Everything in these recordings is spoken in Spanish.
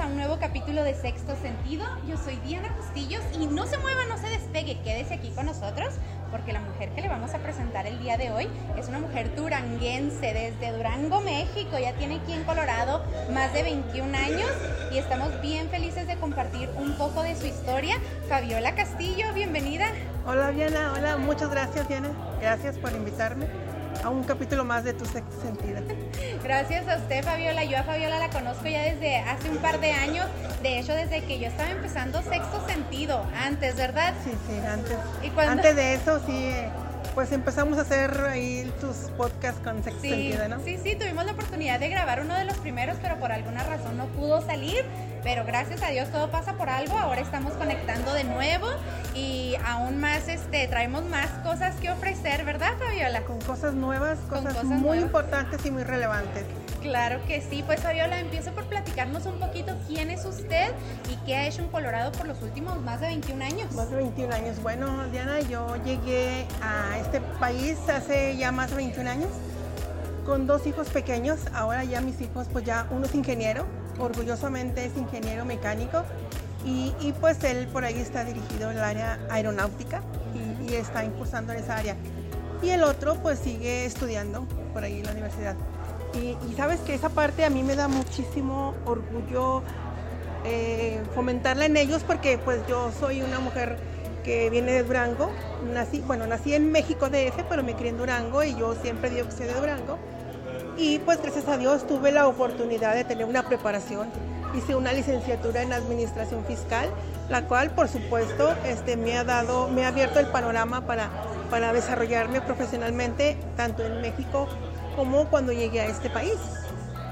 a un nuevo capítulo de Sexto Sentido. Yo soy Diana Justillos y no se mueva, no se despegue, quédese aquí con nosotros porque la mujer que le vamos a presentar el día de hoy es una mujer duranguense desde Durango, México. Ya tiene aquí en Colorado más de 21 años y estamos bien felices de compartir un poco de su historia. Fabiola Castillo, bienvenida. Hola Diana, hola, muchas gracias Diana. Gracias por invitarme a un capítulo más de Tu Sexto Sentido. Gracias a usted, Fabiola. Yo a Fabiola la conozco ya desde hace un par de años. De hecho, desde que yo estaba empezando Sexto Sentido, antes, ¿verdad? Sí, sí, antes. Antes de eso, sí, pues empezamos a hacer ahí tus podcasts con Sexto Sentido, ¿no? Sí, sí, tuvimos la oportunidad de grabar uno de los primeros, pero por alguna razón no pudo salir. Pero gracias a Dios todo pasa por algo. Ahora estamos conectando de nuevo y aún más este traemos más cosas que ofrecer, ¿verdad, Fabiola? Con cosas nuevas, cosas, muy importantes y muy relevantes. Claro que sí, pues Fabiola, empiezo por platicarnos un poquito quién es usted y qué ha hecho en Colorado por los últimos más de 21 años. Más de 21 años. Bueno, Diana, yo llegué a este país hace ya más de 21 años con dos hijos pequeños. Ahora ya mis hijos, pues ya uno es ingeniero, orgullosamente es ingeniero mecánico y, pues él por ahí está dirigido el área aeronáutica y, está impulsando en esa área. Y el otro pues sigue estudiando por ahí en la universidad. Y, sabes que esa parte a mí me da muchísimo orgullo eh, fomentarla en ellos porque pues yo soy una mujer que viene de Durango, nací, bueno, nací en México DF, pero me crié en Durango y yo siempre digo que soy de Durango. Y pues gracias a Dios tuve la oportunidad de tener una preparación. Hice una licenciatura en administración fiscal, la cual por supuesto este, me ha dado, me ha abierto el panorama para, para desarrollarme profesionalmente, tanto en México como cuando llegué a este país.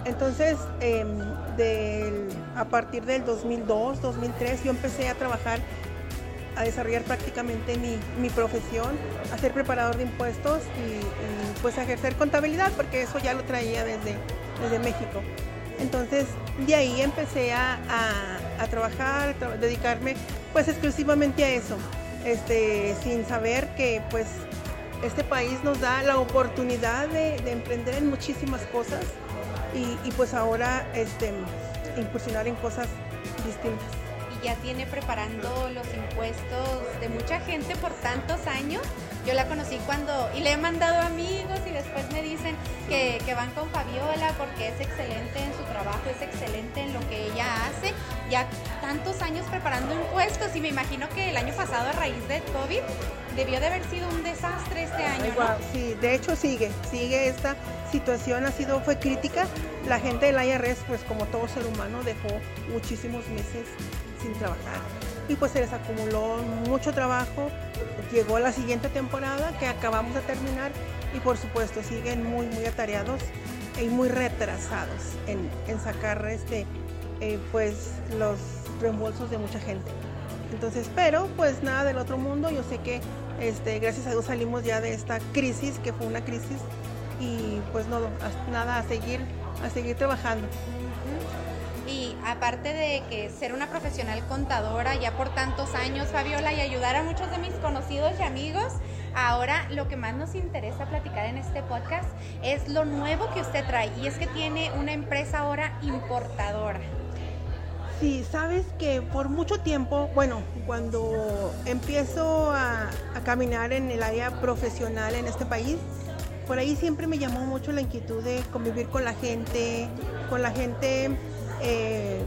Entonces, em, a partir del 2002, 2003, yo empecé a trabajar, a desarrollar prácticamente mi, mi profesión, a ser preparador de impuestos y, pues a ejercer contabilidad, porque eso ya lo traía desde, México. Entonces, de ahí empecé a, a, trabajar, a dedicarme pues exclusivamente a eso, este, sin saber que pues este país nos da la oportunidad de, emprender en muchísimas cosas y, pues ahora este, incursionar en cosas distintas. Y ya tiene preparando los impuestos de mucha gente por tantos años. Yo la conocí cuando, y le he mandado amigos y después me dicen que, van con Fabiola porque es excelente en su trabajo, es excelente en lo que ella hace. Ya tantos años preparando impuestos y me imagino que el año pasado a raíz del COVID debió de haber sido un desastre Sí, de hecho sigue, sigue esta situación, ha sido, fue crítica. La gente del IRS, pues como todo ser humano, dejó muchísimos meses sin trabajar y pues se les acumuló mucho trabajo. Llegó la siguiente temporada que acabamos de terminar y por supuesto siguen muy, muy atareados y muy retrasados en, en sacar este, eh, pues los reembolsos de mucha gente. Entonces, pero pues nada del otro mundo, yo sé que este, gracias a Dios salimos ya de esta crisis, que fue una crisis, y pues no, nada, a seguir, a seguir trabajando. Y aparte de que ser una profesional contadora ya por tantos años, Fabiola, y ayudar a muchos de mis conocidos y amigos, ahora lo que más nos interesa platicar en este podcast es lo nuevo que usted trae. Y es que tiene una empresa ahora importadora. Sí, sabes que por mucho tiempo, bueno, cuando empiezo a, caminar en el área profesional en este país, por ahí siempre me llamó mucho la inquietud de convivir con la gente, con la gente eh,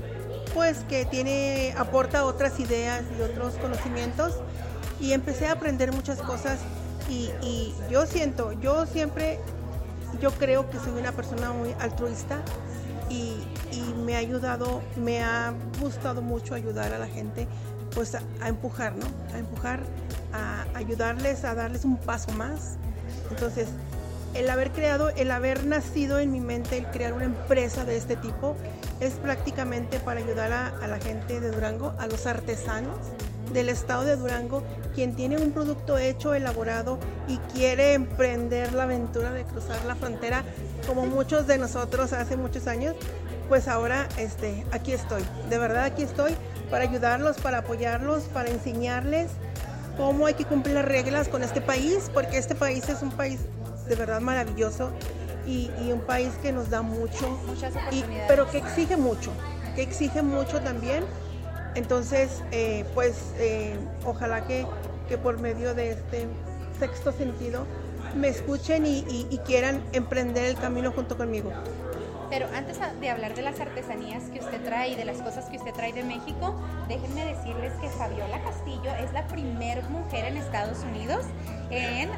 pues que tiene, aporta otras ideas y otros conocimientos. Y empecé a aprender muchas cosas y, y yo siento, yo siempre, yo creo que soy una persona muy altruista y, me ha ayudado, me ha gustado mucho ayudar a la gente, pues a, empujar, ¿no? A empujar, a ayudarles, a darles un paso más. Entonces, el haber creado, el haber nacido en mi mente, el crear una empresa de este tipo, es prácticamente para ayudar a, a la gente de Durango, a los artesanos del estado de Durango, quien tiene un producto hecho, elaborado y quiere emprender la aventura de cruzar la frontera, como muchos de nosotros hace muchos años, pues ahora este, aquí estoy. De verdad aquí estoy para ayudarlos, para apoyarlos, para enseñarles cómo hay que cumplir las reglas con este país, porque este país es un país de verdad maravilloso y, un país que nos da mucho, Muchas pero que exige mucho. que exige mucho también. Entonces, eh, pues eh, ojalá que, que, por medio de este sexto sentido me escuchen y, y quieran emprender el camino junto conmigo. Pero antes de hablar de las artesanías que usted trae y de las cosas que usted trae de México, déjenme decirles que Fabiola Castillo es la primera mujer en Estados Unidos en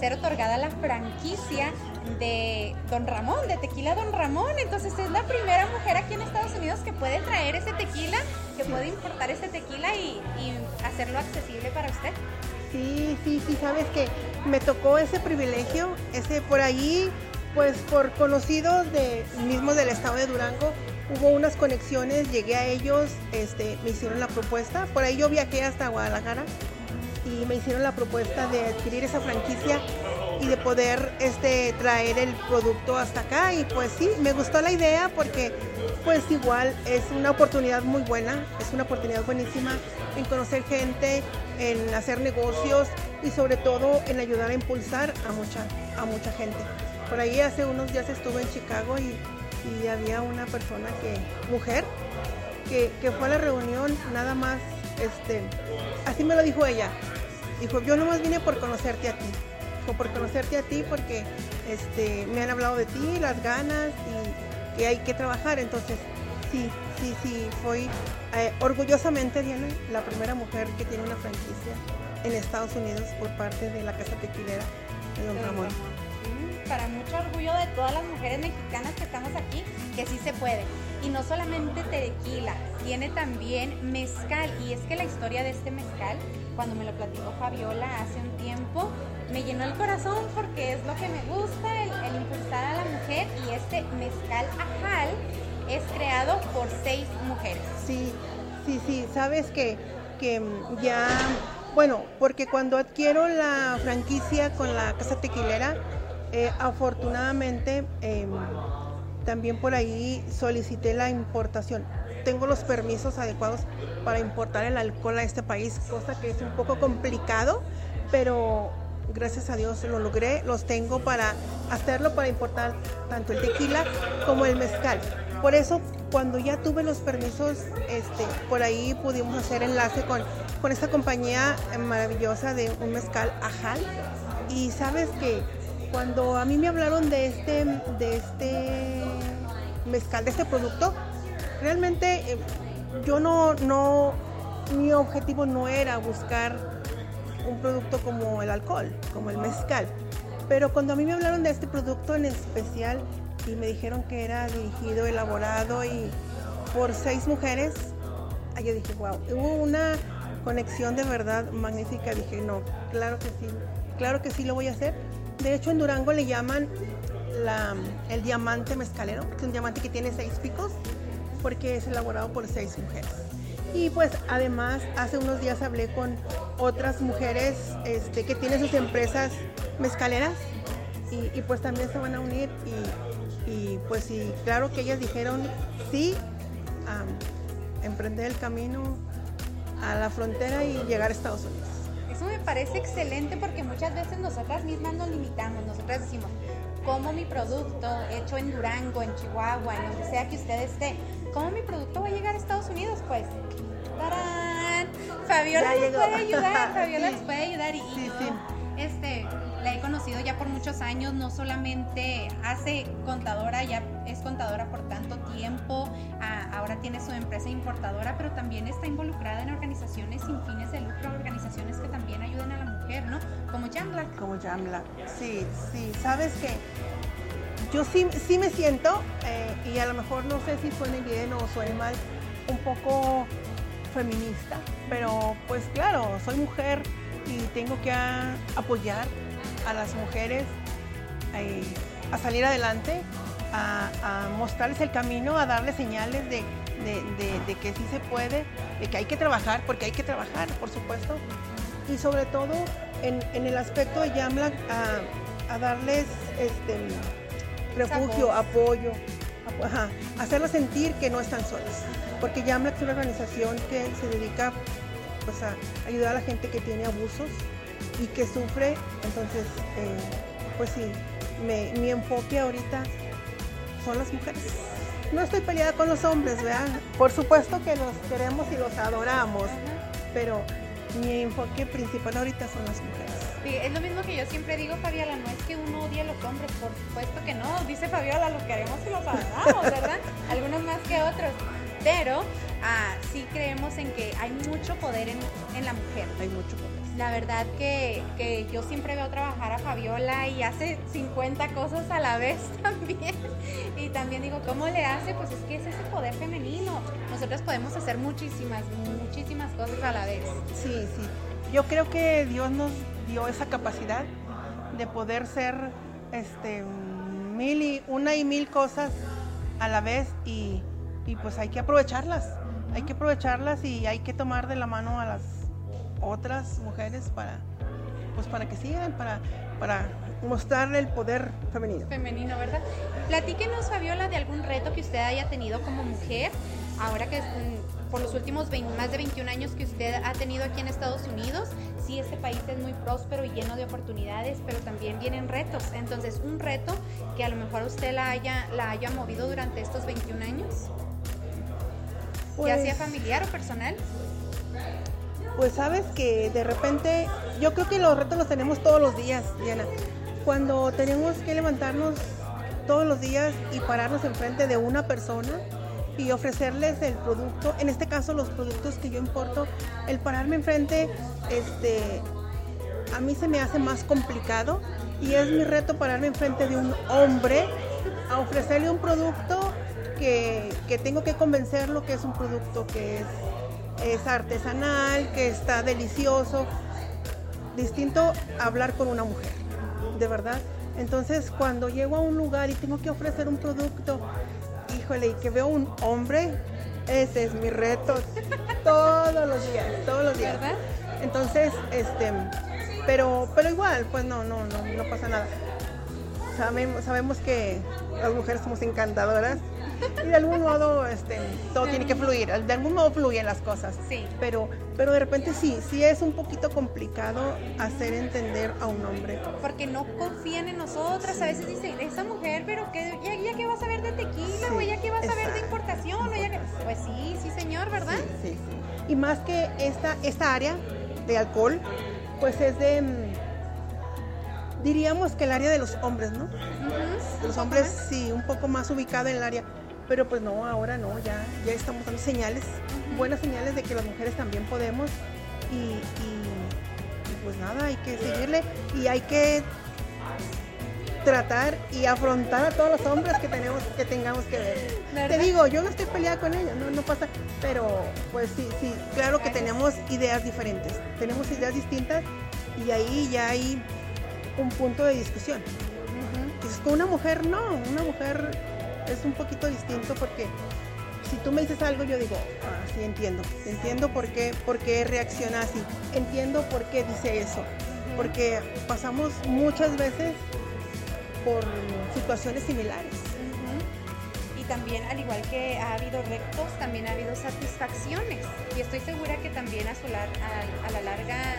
ser otorgada la franquicia de Don Ramón, de Tequila Don Ramón. Entonces es la primera mujer aquí en Estados Unidos que puede traer ese tequila, que puede importar ese tequila y, y hacerlo accesible para usted. Sí, sí, sí, sabes que me tocó ese privilegio, ese por ahí pues por conocidos de, mismos del estado de Durango, hubo unas conexiones, llegué a ellos, este, me hicieron la propuesta, por ahí yo viajé hasta Guadalajara y me hicieron la propuesta de adquirir esa franquicia y de poder este, traer el producto hasta acá y pues sí, me gustó la idea porque pues igual es una oportunidad muy buena, es una oportunidad buenísima en conocer gente, en hacer negocios y sobre todo en ayudar a impulsar a mucha, a mucha gente. Por ahí hace unos días estuve en Chicago y, había una persona que, mujer, que, fue a la reunión nada más, este, así me lo dijo ella. Dijo, yo nomás vine por conocerte a ti. Dijo, por conocerte a ti porque este, me han hablado de ti, las ganas y que hay que trabajar. Entonces, sí, sí, sí, fui eh, orgullosamente, Diana, la primera mujer que tiene una franquicia en Estados Unidos por parte de la Casa Tequilera de Don Ramón para mucho orgullo de todas las mujeres mexicanas que estamos aquí, que sí se puede. Y no solamente tequila, tiene también mezcal. Y es que la historia de este mezcal, cuando me lo platicó Fabiola hace un tiempo, me llenó el corazón porque es lo que me gusta, el, impulsar a la mujer. Y este mezcal ajal es creado por seis mujeres. Sí, sí, sí, sabes que, que ya, bueno, porque cuando adquiero la franquicia con la casa tequilera, eh, afortunadamente, em, también por ahí solicité la importación. Tengo los permisos adecuados para importar el alcohol a este país, cosa que es un poco complicado, pero gracias a Dios lo logré. Los tengo para hacerlo, para importar tanto el tequila como el mezcal. Por eso, cuando ya tuve los permisos, este, por ahí pudimos hacer enlace con, con esta compañía maravillosa de un mezcal Ajal. Y sabes que cuando a mí me hablaron de este, de este mezcal, de este producto, realmente eh, yo no, no, mi objetivo no era buscar un producto como el alcohol, como el mezcal. Pero cuando a mí me hablaron de este producto en especial y me dijeron que era dirigido, elaborado y por seis mujeres, yo dije, wow, hubo una conexión de verdad magnífica. Dije, no, claro que sí, claro que sí lo voy a hacer de hecho, en Durango le llaman el diamante mezcalero, que es un diamante que tiene seis picos, porque es elaborado por seis mujeres. Y pues además, hace unos días hablé con otras mujeres este, que tienen sus empresas mezcaleras y, pues también se van a unir y, pues sí, claro que ellas dijeron sí, emprender el camino a la frontera y llegar a Estados Unidos. Eso me parece excelente porque muchas veces nosotras mismas nos limitamos, nosotras decimos, ¿cómo mi producto hecho en Durango, en Chihuahua, en donde sea que usted esté, cómo mi producto va a llegar a Estados Unidos? Pues, ¡tarán! Fabiola nos puede ayudar, Fabiola nos puede ayudar y, sí, sí. este la he conocido ya por muchos años, no solamente hace contadora, ya es contadora por tanto tiempo, ahora tiene su empresa importadora, pero también está involucrada en organizaciones sin fines de lucro, organizaciones que también ayuden a la mujer, ¿no? Como Jamla. Como Jamla, sí, sí, sabes que yo sí, sí me siento, eh, y a lo mejor no sé si suene bien o suene mal, un poco feminista, pero pues claro, soy mujer y tengo que apoyar a las mujeres eh, a salir adelante, a, mostrarles el camino, a darles señales de, que sí se puede, de que hay que trabajar, porque hay que trabajar, por supuesto. Y sobre todo en, el aspecto de Yamla, a, darles este, refugio, apoyo, hacerlos sentir que no están solas. Porque Yamla es una organización que se dedica pues, a ayudar a la gente que tiene abusos, y que sufre. Entonces, eh, pues sí, mi enfoque ahorita son las mujeres. no estoy peleada con los hombres, ¿verdad? Por supuesto que los queremos y los adoramos, pero mi enfoque principal ahorita son las mujeres. Sí, es lo mismo que yo siempre digo, Fabiola, no es que uno odie a los hombres, por supuesto que no, dice Fabiola, los queremos y los adoramos, ¿verdad? Algunos más que otros, pero ah, sí creemos en que hay mucho poder en, en la mujer. Hay mucho poder. La verdad que, que, yo siempre veo trabajar a Fabiola y hace 50 cosas a la vez también. Y también digo, ¿cómo le hace? Pues es que es ese poder femenino. Nosotros podemos hacer muchísimas, muchísimas cosas a la vez. Sí, sí. Yo creo que Dios nos dio esa capacidad de poder ser este, mil y una y mil cosas a la vez y, y pues hay que aprovecharlas. Hay que aprovecharlas y hay que tomar de la mano a las otras mujeres para, pues para que sigan, para, para mostrarle el poder femenino. Femenino, ¿verdad? Platíquenos, Fabiola, de algún reto que usted haya tenido como mujer, ahora que por los últimos más de 21 años que usted ha tenido aquí en Estados Unidos, sí, este país es muy próspero y lleno de oportunidades, pero también vienen retos. Entonces, un reto que a lo mejor usted la haya, la haya movido durante estos 21 años, pues, ya sea familiar o personal pues sabes que de repente, yo creo que los retos los tenemos todos los días, Diana. Cuando tenemos que levantarnos todos los días y pararnos enfrente de una persona y ofrecerles el producto, en este caso los productos que yo importo, el pararme enfrente, este, a mí se me hace más complicado y es mi reto pararme enfrente de un hombre a ofrecerle un producto que, que tengo que convencerlo que es un producto que es es artesanal, que está delicioso. Distinto hablar con una mujer, de verdad. Entonces, cuando llego a un lugar y tengo que ofrecer un producto, híjole, y que veo un hombre, ese es mi reto todos los días, todos los días. ¿verdad? Entonces, este, pero, pero igual, pues no, no, no, no pasa nada. Sabemos, sabemos que las mujeres somos encantadoras y de algún modo este, todo tiene que fluir, de algún modo fluyen las cosas. Sí. Pero, pero de repente sí, sí es un poquito complicado hacer entender a un hombre. Porque no confían en nosotras, a veces dicen, esa mujer, pero que, ya, que va a saber de tequila, o ya que va a saber de importación, o ya que... Pues sí, sí señor, ¿verdad? Sí, sí, Y más que esta, esta área de alcohol, pues es de mm, diríamos que el área de los hombres, ¿no? Los hombres sí, un poco más ubicado en el área. Pero pues no, ahora no, ya, ya estamos dando señales, buenas señales de que las mujeres también podemos y, pues nada, hay que seguirle y hay que tratar y afrontar a todos los hombres que tenemos que tengamos que ver. Te digo, yo no estoy peleada con ellos, no, no pasa, pero pues sí, sí, claro que tenemos ideas diferentes, tenemos ideas distintas y ahí ya hay un punto de discusión. con una mujer no, una mujer es un poquito distinto porque si tú me dices algo, yo digo, ah, sí, entiendo. Entiendo por qué, por qué reacciona así. Entiendo por qué dice eso. Porque pasamos muchas veces por situaciones similares. Y también, al igual que ha habido retos, también ha habido satisfacciones. Y estoy segura que también a, su a, a la larga,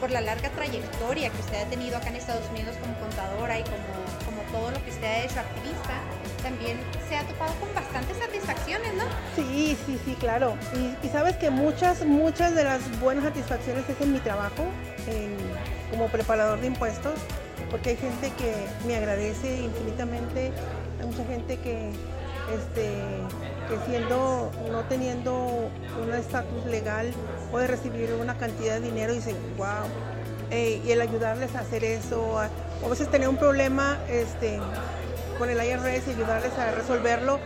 por la larga trayectoria que usted ha tenido acá en Estados Unidos como contadora y como, como todo lo que usted ha hecho activista, también se ha topado con bastantes satisfacciones, ¿no? Sí, sí, sí, claro. Y, sabes que muchas, muchas de las buenas satisfacciones es en mi trabajo como preparador de impuestos, porque hay gente que me agradece infinitamente, hay mucha gente que, este, siendo, no teniendo un estatus legal, puede recibir una cantidad de dinero y dice, wow, y el ayudarles a hacer eso, a, a veces tener un problema, este, con el IRS y ayudarles a resolverlo,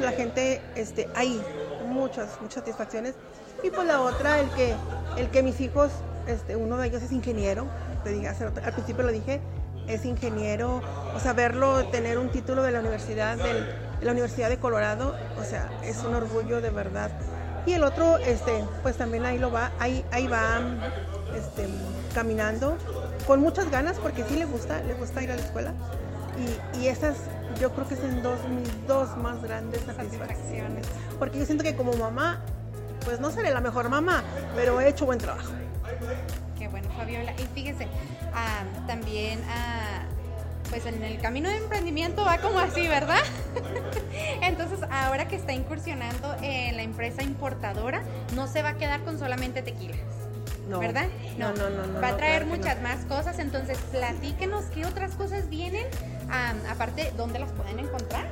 la gente, este, hay muchas, muchas satisfacciones. Y pues la otra, el que, el que mis hijos, este, uno de ellos es ingeniero, te dije, al principio lo dije, es ingeniero, o sea, verlo tener un título de la universidad, de la Universidad de Colorado, o sea, es un orgullo de verdad. Y el otro, este, pues también ahí lo va, ahí, ahí va este, caminando, con muchas ganas, porque sí le gusta, le gusta ir a la escuela. Y, y esas yo creo que son dos, mis dos más grandes satisfacciones. Porque yo siento que como mamá, pues no seré la mejor mamá, pero he hecho buen trabajo. Qué bueno, Fabiola. Y fíjese, ah, también ah, pues en el camino de emprendimiento va como así, ¿verdad? Entonces, ahora que está incursionando en la empresa importadora, no se va a quedar con solamente tequilas. No. ¿Verdad? No, no, no, no, Va a traer claro muchas más cosas. Entonces, platíquenos qué otras cosas vienen. Am, aparte, ¿dónde las pueden encontrar?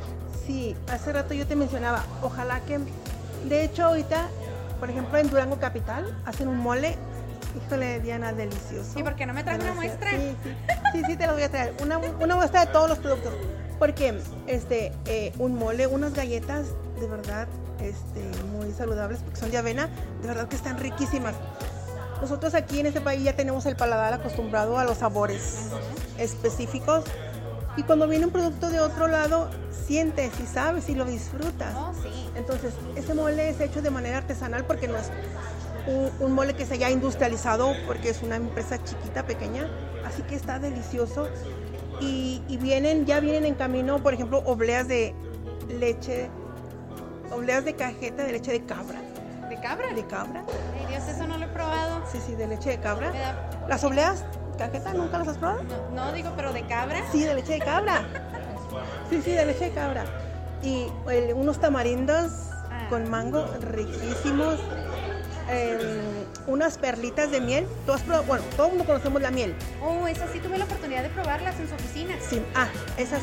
Sí, hace rato yo te mencionaba, ojalá que, de hecho ahorita, por ejemplo en Durango Capital, hacen un mole, híjole Diana, delicioso. Sí, ¿por qué no me traes una muestra? Sí, sí, sí, sí, te lo voy a traer, una, una muestra de todos los productos, porque este, eh, un mole, unas galletas, de verdad, este, muy saludables, porque son de avena, de verdad que están riquísimas. Nosotros aquí en este país ya tenemos el paladar acostumbrado a los sabores específicos y cuando viene un producto de otro lado, sientes y sabes y lo disfrutas. Oh, sí. Entonces, ese mole es hecho de manera artesanal porque no es un, un mole que se haya industrializado porque es una empresa chiquita, pequeña, así que está delicioso. Y, y vienen, ya vienen en camino, por ejemplo, obleas de leche, obleas de cajeta de leche de cabra. ¿De cabra? ¿De cabra? Ay, Dios, eso no lo he probado. Sí, sí, de leche de cabra. ¿Las obleas? ¿Cajeta? ¿Nunca las has probado? No, no, digo, pero de cabra. Sí, de leche de cabra. Sí, sí, de leche de cabra. Y el- unos tamarindos Ah. con mango riquísimos. Unas perlitas de miel. ¿Tú has probado? Bueno, todo el mundo conocemos la miel. Oh, esa sí tuve la oportunidad de probarlas en su oficina. Sí, ah, esas,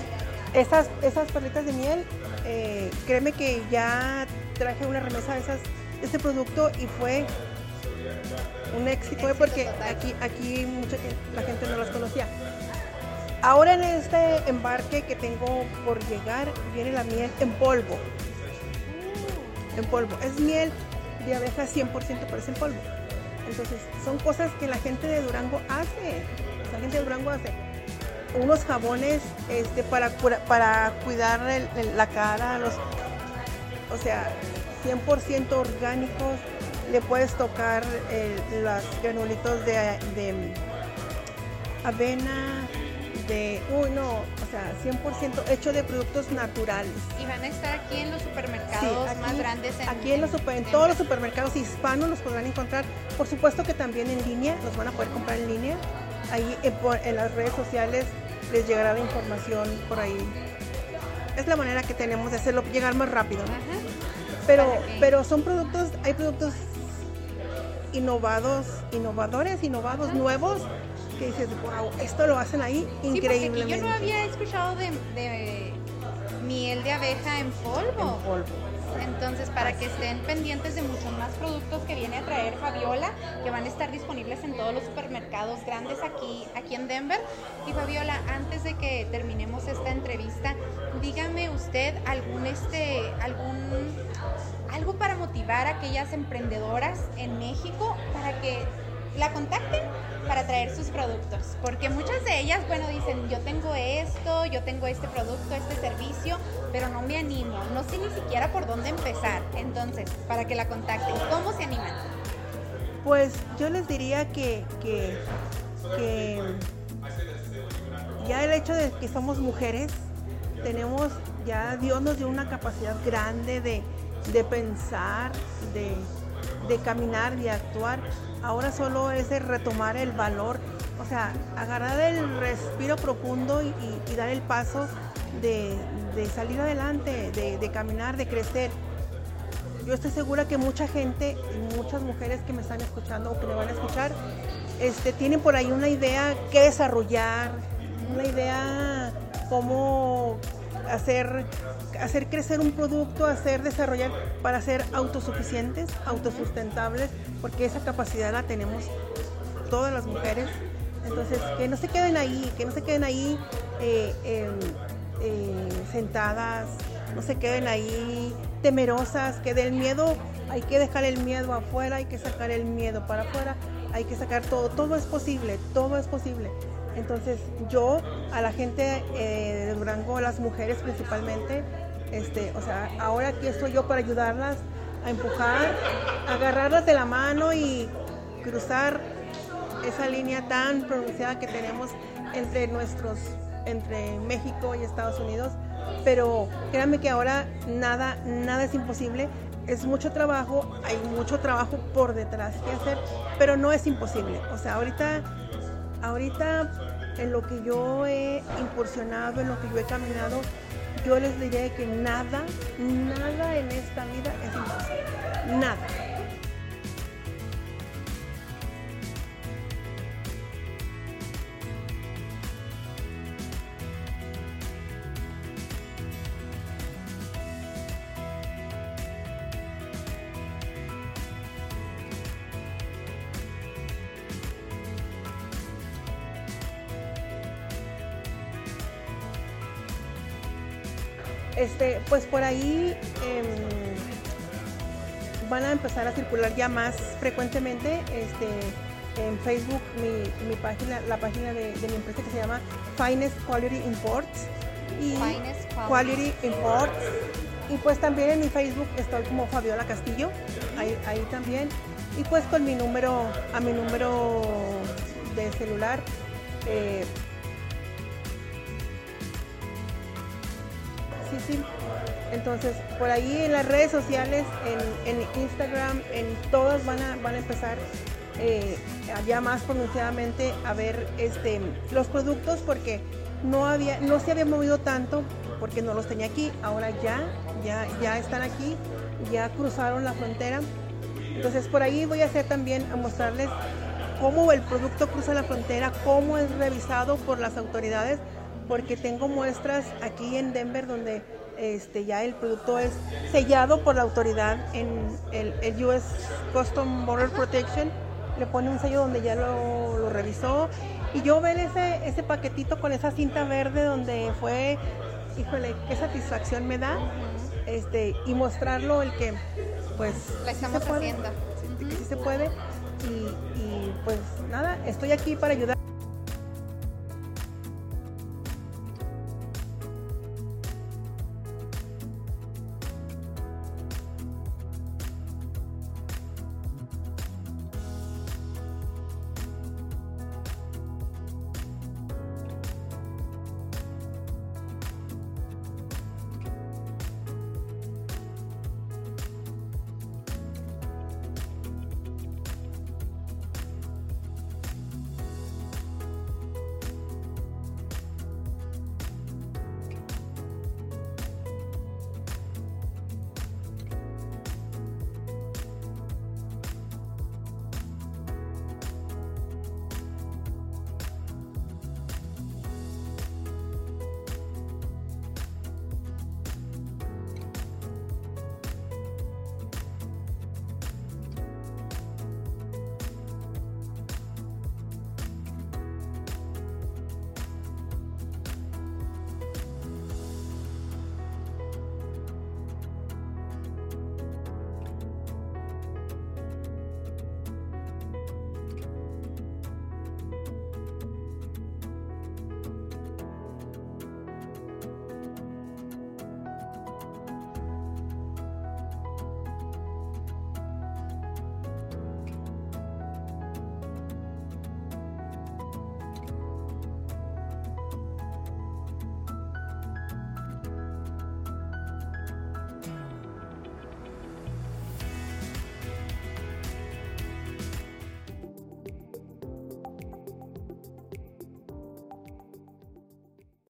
esas, esas perlitas de miel. eh, créeme que ya traje una remesa de esas, este producto y fue un éxito, Éxito porque total. aquí, aquí mucha la gente no las conocía. Ahora en este embarque que tengo por llegar viene la miel en polvo, en polvo. Es miel de abeja 100% pero es en polvo. Entonces son cosas que la gente de Durango hace. La gente de Durango hace unos jabones este, para, para cuidar la cara, los, o sea, 100% orgánicos. Le puedes tocar el- los granulitos de, de avena, de, uy no, o sea, 100% hecho de productos naturales. Y van a estar aquí en los Sí, supermercados aquí- más grandes. En, Aquí en, los super- en todos los supermercados hispanos los podrán encontrar. Por supuesto que también en línea, los van a poder comprar en línea. Ahí en, por- en las redes sociales les llegará la información por ahí. Es la manera que tenemos de hacerlo llegar más rápido. Pero, pero son productos, hay productos innovados, innovadores, innovados, Ajá. nuevos, que dices, wow, esto lo hacen ahí Sí, increíblemente. yo no había escuchado de, de miel de abeja en polvo. En polvo. Entonces, para que estén pendientes de muchos más productos que viene a traer Fabiola, que van a estar disponibles en todos los supermercados grandes aquí, aquí en Denver. Y Fabiola, antes de que terminemos esta entrevista, dígame usted algún este, algún algo para motivar a aquellas emprendedoras en México para que la contacten para traer sus productos. Porque muchas de ellas, bueno, dicen, yo tengo esto, yo tengo este producto, este servicio, pero no me animo, no sé ni siquiera por dónde empezar. Entonces, para que la contacten, ¿cómo se animan? Pues yo les diría que, que, que ya el hecho de que somos mujeres, tenemos, ya Dios nos dio una capacidad grande de, de pensar, de, de caminar, de actuar. Ahora solo es de retomar el valor, o sea, agarrar el respiro profundo y, dar el paso de, salir adelante, de, de caminar, de crecer. Yo estoy segura que mucha gente, muchas mujeres que me están escuchando o que me van a escuchar, este, tienen por ahí una idea que desarrollar, una idea cómo hacer, hacer crecer un producto, hacer desarrollar para ser autosuficientes, autosustentables, porque esa capacidad la tenemos todas las mujeres. Entonces, que no se queden ahí, que no se queden ahí eh, em, eh, sentadas, no se queden ahí temerosas, que del miedo hay que dejar el miedo afuera, hay que sacar el miedo para afuera, hay que sacar todo, todo es posible, todo es posible. Entonces yo a la gente eh, de Durango, las mujeres principalmente, este, o sea, ahora aquí estoy yo para ayudarlas a empujar, agarrarlas de la mano y cruzar esa línea tan pronunciada que tenemos entre nuestros, entre México y Estados Unidos. Pero créanme que ahora nada, nada es imposible. Es mucho trabajo, hay mucho trabajo por detrás que hacer, pero no es imposible. O sea, ahorita, ahorita en lo que yo he incursionado, en lo que yo he caminado, yo les diré que nada, nada en esta vida es imposible. Nada. Pues por ahí em, van a empezar a circular ya más frecuentemente este, en Facebook mi, página, la página de, mi empresa que se llama Finest Quality Imports. Y Quality. Imports. Y pues también en mi Facebook estoy como Fabiola Castillo ahí, también. Y pues con mi número a mi número de celular eh, Entonces, por ahí en las redes sociales, en, Instagram, en todas van a, van a empezar eh, ya más pronunciadamente a ver este, los productos porque no, había, no se había movido tanto porque no los tenía aquí. Ahora ya, ya, ya están aquí, ya cruzaron la frontera. Entonces, por ahí voy a hacer también a mostrarles cómo el producto cruza la frontera, cómo es revisado por las autoridades porque tengo muestras aquí en Denver donde este, ya el producto es sellado por la autoridad en el, US Custom Border Protection, le pone un sello donde ya lo, revisó. Y yo ver ese, ese paquetito con esa cinta verde donde fue, híjole, qué satisfacción me da este, y mostrarlo el que pues la estamos haciendo. Sí, se puede. Y, y pues nada, estoy aquí para ayudar.